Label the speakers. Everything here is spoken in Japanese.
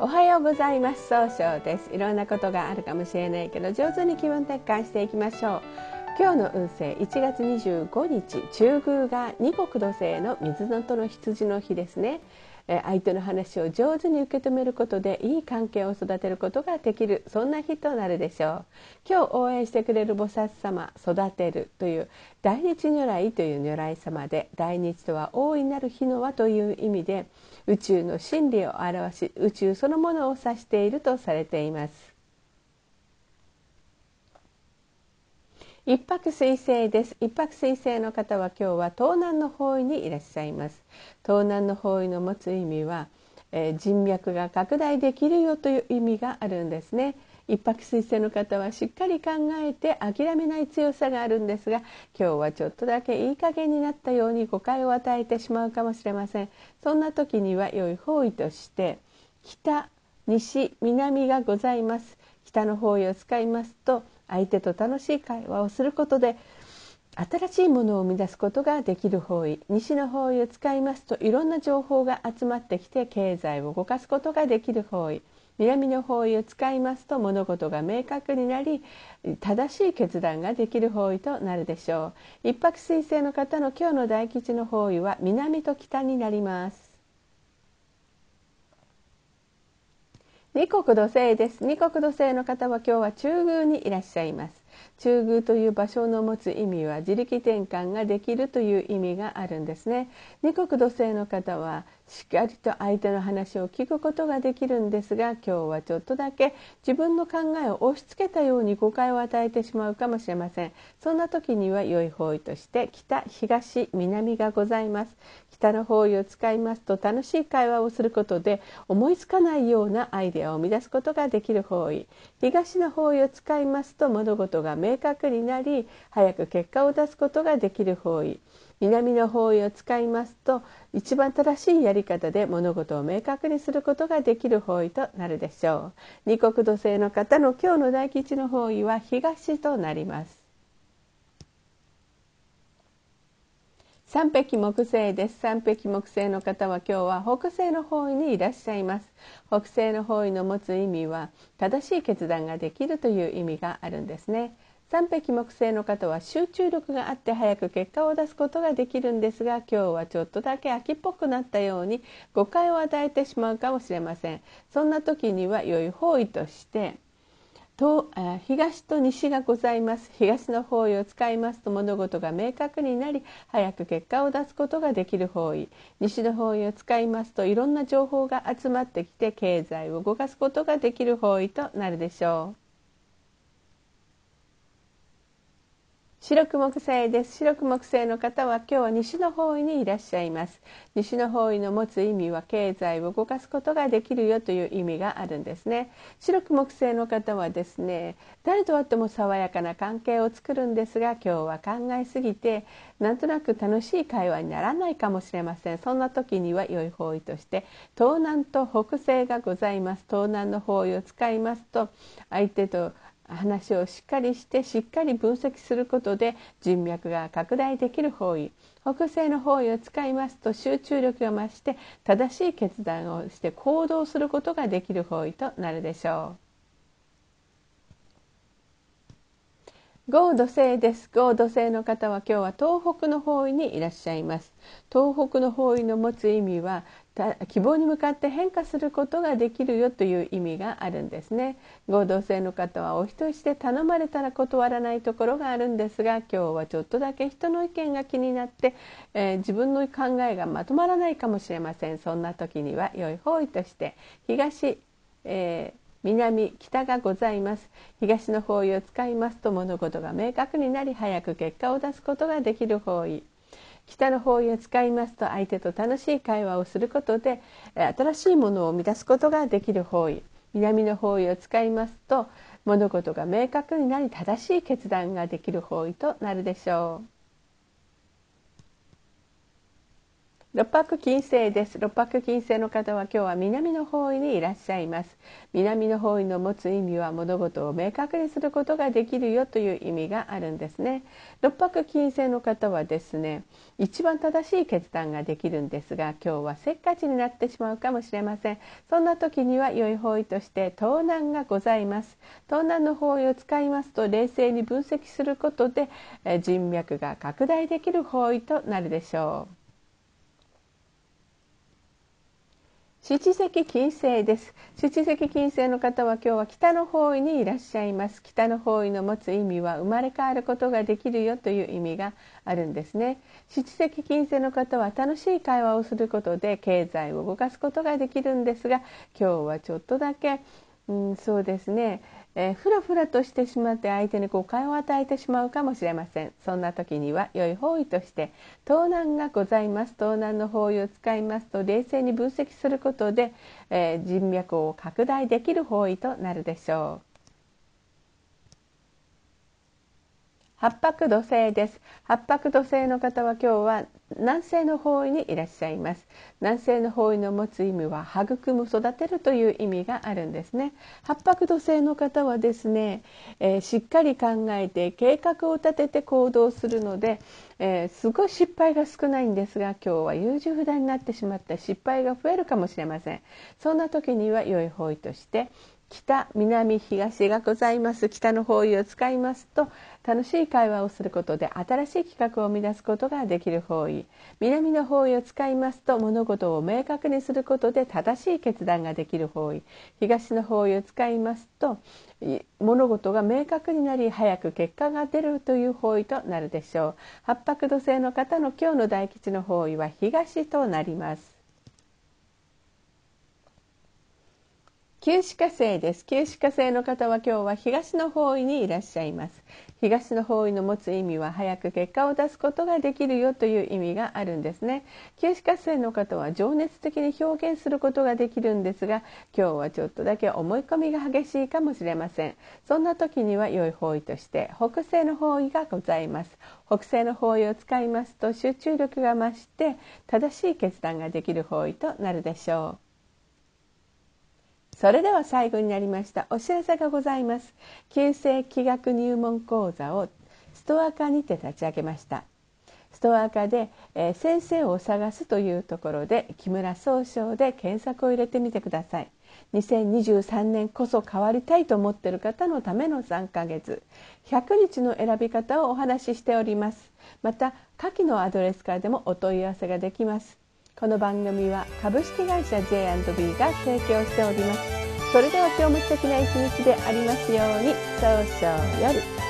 Speaker 1: おはようございます。総称です。いろんなことがあるかもしれないけど上手に気分転換していきましょう。今日の運勢1月25日中宮が二国土星の水のとの羊の日ですね。相手の話を上手に受け止めることでいい関係を育てることができる。そんな日となるでしょう。今日応援してくれる菩薩様育てるという大日如来という如来様で大日とは大いなる日の輪という意味で宇宙の真理を表し宇宙そのものを指しているとされています。一泊水星です。一泊水星の方は今日は東南の方位にいらっしゃいます。東南の方位の持つ意味は、えー、人脈が拡大できるよという意味があるんですね。一泊水星の方はしっかり考えて諦めない強さがあるんですが今日はちょっとだけいい加減になったように誤解を与えてしまうかもしれません。そんな時には良い方位として北西南がございます。北の方位を使いますと相手と楽しい会話をすることで新しいものを生み出すことができる方位西の方位を使いますといろんな情報が集まってきて経済を動かすことができる方位南の方位を使いますと物事が明確になり正しい決断ができる方位となるでしょう。一泊水星の方の今日の大吉の方位は南と北になります。二国土星です。二国土星の方は今日は中宮にいらっしゃいます。中宮という場所の持つ意味は自力転換ができるという意味があるんですね。二国土星の方はしっかりと相手の話を聞くことができるんですが今日はちょっとだけ自分の考えを押し付けたように誤解を与えてしまうかもしれません。そんな時には良い方位として北東南がございます北の方位を使いますと楽しい会話をすることで思いつかないようなアイデアを生み出すことができる方位。東の方位を使いますと物事が明明確になり早く結果を出すことができる方位。南の方位を使いますと一番正しいやり方で物事を明確にすることができる方位となるでしょう。二国土星の方の今日の大吉の方位は東となります。三匹木星です。三匹木星の方は今日は北西の方位にいらっしゃいます。北西の方位の持つ意味は正しい決断ができるという意味があるんですね。三匹木星の方は集中力があって早く結果を出すことができるんですが今日はちょっとだけ秋っぽくなったように誤解を与えてしまうかもしれません。そんな時には良い方位として東と西がございます。東の方位を使いますと物事が明確になり早く結果を出すことができる方位。西の方位を使いますといろんな情報が集まってきて経済を動かすことができる方位となるでしょう。白く木星です。白く木星の方は今日は西の方位にいらっしゃいます。西の方位の持つ意味は経済を動かすことができるよという意味があるんですね。白く木星の方はですね誰と会っても爽やかな関係を作るんですが今日は考えすぎてなんとなく楽しい会話にならないかもしれません。そんな時には良い方位として東南と北西がございます。東南の方位を使いますと相手と話をしっかりしてしっかり分析することで人脈が拡大できる方位北西の方位を使いますと集中力が増して正しい決断をして行動することができる方位となるでしょう。合土星です合土星の方は今日は東北の方位にいらっしゃいます東北の方位の持つ意味は希望に向かって変化することができるよという意味があるんですね。合同性の方はお人よしで頼まれたら断らないところがあるんですが今日はちょっとだけ人の意見が気になって、えー、自分の考えがまとまらないかもしれません。そんな時には良い方位として東、えー南北がございます。東の方位を使いますと物事が明確になり早く結果を出すことができる方位。北の方位を使いますと相手と楽しい会話をすることで新しいものを生み出すことができる方位南の方位を使いますと物事が明確になり正しい決断ができる方位となるでしょう。六白金星です。六白金星の方は今日は南の方位にいらっしゃいます。南の方位の持つ意味は物事を明確にすることができるよという意味があるんですね。六白金星の方はですね一番正しい決断ができるんですが今日はせっかちになってしまうかもしれません。そんな時には良い方位として盗難がございます。盗難の方位を使いますと冷静に分析することで人脈が拡大できる方位となるでしょう。七石金星です七石金星の方は今日は北の方位にいらっしゃいます北の方位の持つ意味は生まれ変わることができるよという意味があるんですね七石金星の方は楽しい会話をすることで経済を動かすことができるんですが今日はちょっとだけうん、そうですねえー、ふらふらとしてしまって相手に誤解を与えてしまうかもしれません。そんな時には良い方位として盗難がございます。盗難の方位を使いますと冷静に分析することで、えー、人脈を拡大できる方位となるでしょう。八白土星です。八白土星の方は今日は南西の方位にいらっしゃいます。南西の方位の持つ意味は育む育てるという意味があるんですね。八白土星の方はですね、えー、しっかり考えて計画を立てて行動するので、えー、すごい失敗が少ないんですが今日は優柔不断になってしまった失敗が増えるかもしれません。そんな時には良い方位として北南東がございます。北の方位を使いますと楽しい会話をすることで新しい企画を生み出すことができる方位。南の方位を使いますと物事を明確にすることで正しい決断ができる方位。東の方位を使いますと物事が明確になり早く結果が出るという方位となるでしょう。八白土星の方の今日の大吉の方位は東となります。旧歯科生です。旧歯科生の方は今日は東の方位にいらっしゃいます。東の方位の持つ意味は早く結果を出すことができるよという意味があるんですね。旧歯科生の方は情熱的に表現することができるんですが今日はちょっとだけ思い込みが激しいかもしれません。そんな時には良い方位として北西の方位がございます。北西の方位を使いますと集中力が増して正しい決断ができる方位となるでしょう。それでは最後になりましたお知らせがございます。旧世気学入門講座をストア化にて立ち上げました。ストア化で、えー、先生を探すというところで木村総称で検索を入れてみてください。2023年こそ変わりたいと思っている方のための3ヶ月。100日の選び方をお話ししております。また下記のアドレスからでもお問い合わせができます。この番組は株式会社 J&B が提供しております。それでは今日も素敵な一日でありますように。早々より